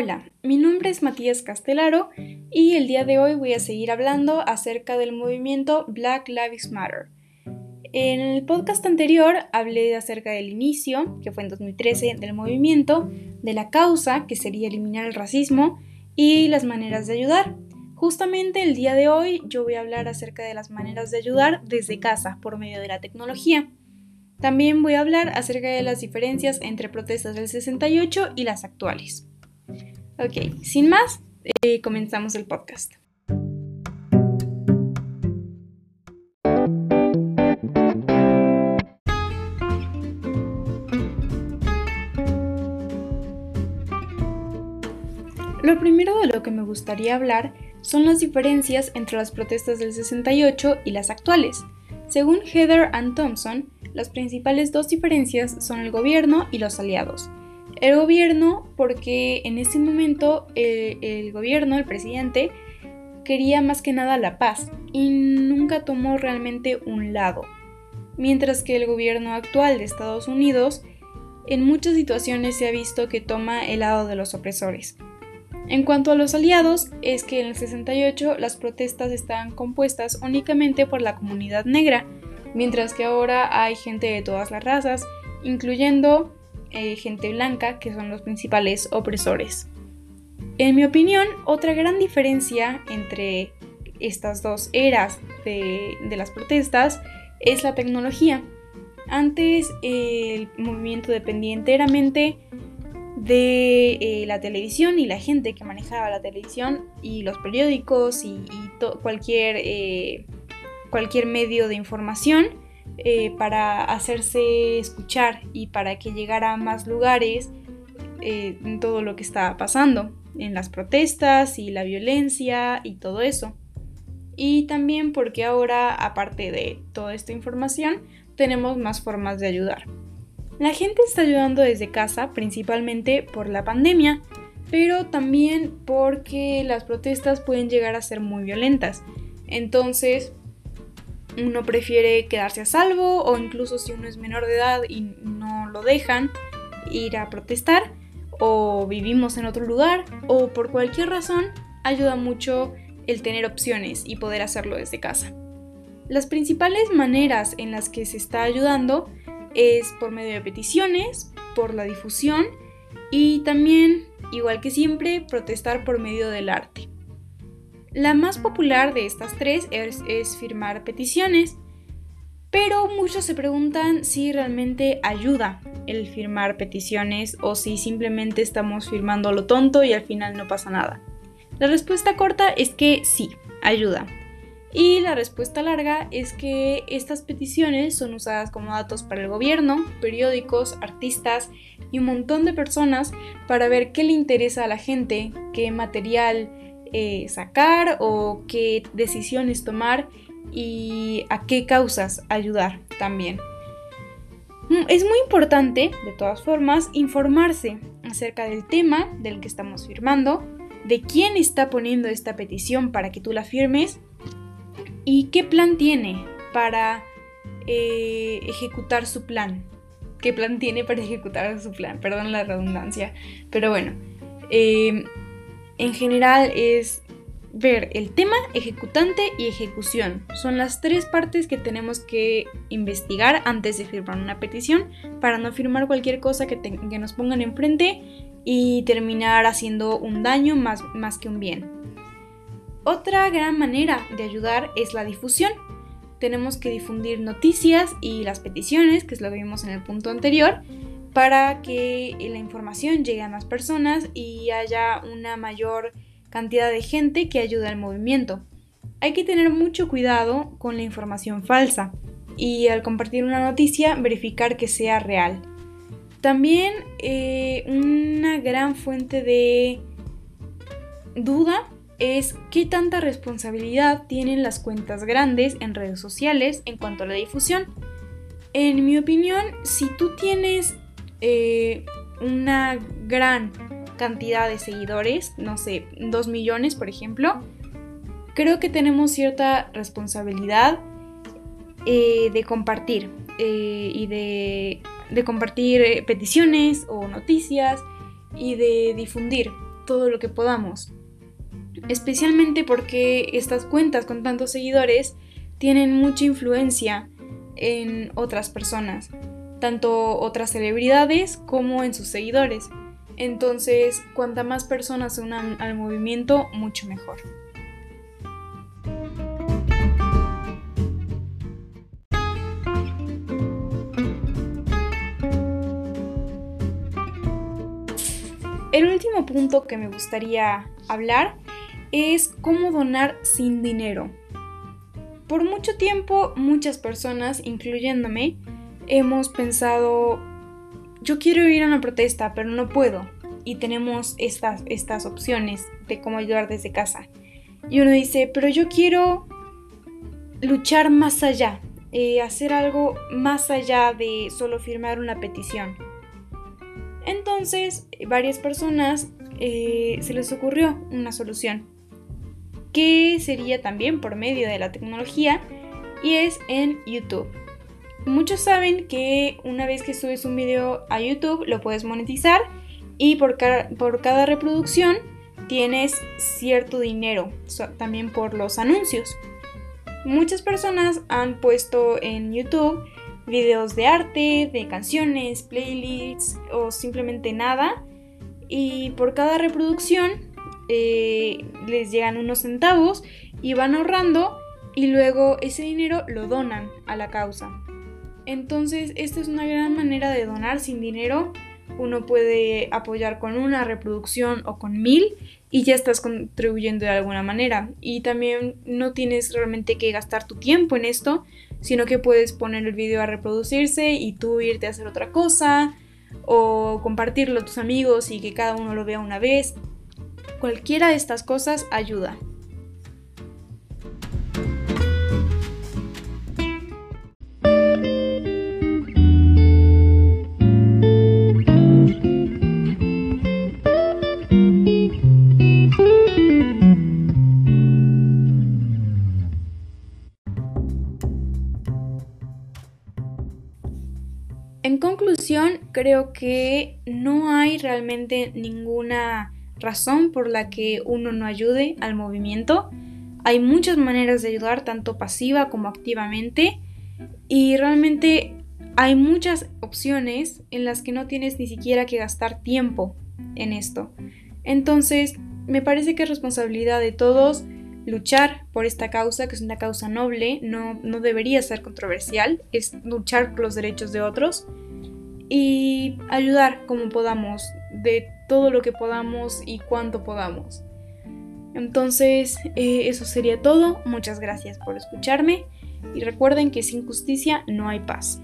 Hola, mi nombre es Matías Castelaro y el día de hoy voy a seguir hablando acerca del movimiento Black Lives Matter. En el podcast anterior hablé acerca del inicio, que fue en 2013, del movimiento, de la causa, que sería eliminar el racismo, y las maneras de ayudar. Justamente el día de hoy yo voy a hablar acerca de las maneras de ayudar desde casa por medio de la tecnología. También voy a hablar acerca de las diferencias entre protestas del 68 y las actuales. Ok, sin más, eh, comenzamos el podcast. Lo primero de lo que me gustaría hablar son las diferencias entre las protestas del 68 y las actuales. Según Heather and Thompson, las principales dos diferencias son el gobierno y los aliados. El gobierno, porque en ese momento el, gobierno, el presidente, quería más que nada la paz y nunca tomó realmente un lado. Mientras que el gobierno actual de Estados Unidos en muchas situaciones se ha visto que toma el lado de los opresores. En cuanto a los aliados, es que en el 68 las protestas estaban compuestas únicamente por la comunidad negra, mientras que ahora hay gente de todas las razas, incluyendo eh, gente blanca, que son los principales opresores. En mi opinión, otra gran diferencia entre estas dos eras de, las protestas es la tecnología. Antes el movimiento dependía enteramente de eh, la televisión y la gente que manejaba la televisión y los periódicos y, cualquier, eh, cualquier medio de información eh, para hacerse escuchar y para que llegara a más lugares eh, todo lo que estaba pasando, en las protestas y la violencia y todo eso. Y también porque ahora, aparte de toda esta información, tenemos más formas de ayudar. La gente está ayudando desde casa, principalmente por la pandemia, pero también porque las protestas pueden llegar a ser muy violentas. Entonces, uno prefiere quedarse a salvo o incluso si uno es menor de edad y no lo dejan ir a protestar o vivimos en otro lugar o por cualquier razón ayuda mucho el tener opciones y poder hacerlo desde casa. Las principales maneras en las que se está ayudando es por medio de peticiones, por la difusión y también, igual que siempre, protestar por medio del arte. La más popular de estas tres es, firmar peticiones, pero muchos se preguntan si realmente ayuda el firmar peticiones o si simplemente estamos firmando lo tonto y al final no pasa nada. La respuesta corta es que sí, ayuda. Y la respuesta larga es que estas peticiones son usadas como datos para el gobierno, periódicos, artistas y un montón de personas para ver qué le interesa a la gente, qué material eh, sacar o qué decisiones tomar y a qué causas ayudar también. Mm, es muy importante, de todas formas, informarse acerca del tema del que estamos firmando, de quién está poniendo esta petición para que tú la firmes y qué plan tiene para eh, ejecutar su plan. ¿Qué plan tiene para ejecutar su plan? Perdón la redundancia. Pero bueno, eh, en general es ver el tema, ejecutante y ejecución. Son las tres partes que tenemos que investigar antes de firmar una petición para no firmar cualquier cosa que, nos pongan enfrente y terminar haciendo un daño más, más que un bien. Otra gran manera de ayudar es la difusión. Tenemos que difundir noticias y las peticiones, que es lo que vimos en el punto anterior, para que la información llegue a más personas y haya una mayor cantidad de gente que ayude al movimiento. Hay que tener mucho cuidado con la información falsa y al compartir una noticia verificar que sea real. También eh, una gran fuente de duda es qué tanta responsabilidad tienen las cuentas grandes en redes sociales en cuanto a la difusión. En mi opinión, si tú tienes eh, una gran cantidad de seguidores, no sé, 2 millones por ejemplo, creo que tenemos cierta responsabilidad eh, de compartir eh, y de, de compartir peticiones o noticias y de difundir todo lo que podamos. Especialmente porque estas cuentas con tantos seguidores tienen mucha influencia en otras personas, tanto otras celebridades como en sus seguidores. Entonces, cuanta más personas se unan al movimiento, mucho mejor. El último punto que me gustaría hablar es cómo donar sin dinero. Por mucho tiempo muchas personas, incluyéndome, hemos pensado, yo quiero ir a una protesta, pero no puedo. Y tenemos estas, estas opciones de cómo ayudar desde casa. Y uno dice, pero yo quiero luchar más allá, eh, hacer algo más allá de solo firmar una petición. Entonces, varias personas eh, se les ocurrió una solución, que sería también por medio de la tecnología, y es en YouTube. Muchos saben que una vez que subes un video a YouTube lo puedes monetizar y por, cada reproducción tienes cierto dinero, también por los anuncios. Muchas personas han puesto en YouTube videos de arte, de canciones, playlists o simplemente nada. Y por cada reproducción eh, les llegan unos centavos y van ahorrando y luego ese dinero lo donan a la causa. Entonces esta es una gran manera de donar sin dinero. Uno puede apoyar con una reproducción o con mil y ya estás contribuyendo de alguna manera. Y también no tienes realmente que gastar tu tiempo en esto, sino que puedes poner el video a reproducirse y tú irte a hacer otra cosa o compartirlo a tus amigos y que cada uno lo vea una vez. Cualquiera de estas cosas ayuda. Creo que no hay realmente ninguna razón por la que uno no ayude al movimiento. Hay muchas maneras de ayudar, tanto pasiva como activamente, y realmente hay muchas opciones en las que no tienes ni siquiera que gastar tiempo en esto. Entonces, me parece que es responsabilidad de todos luchar por esta causa, que es una causa noble, no, no debería ser controversial, es luchar por los derechos de otros y ayudar como podamos, de todo lo que podamos y cuanto podamos. Entonces, eh, eso sería todo. Muchas gracias por escucharme y recuerden que sin justicia no hay paz.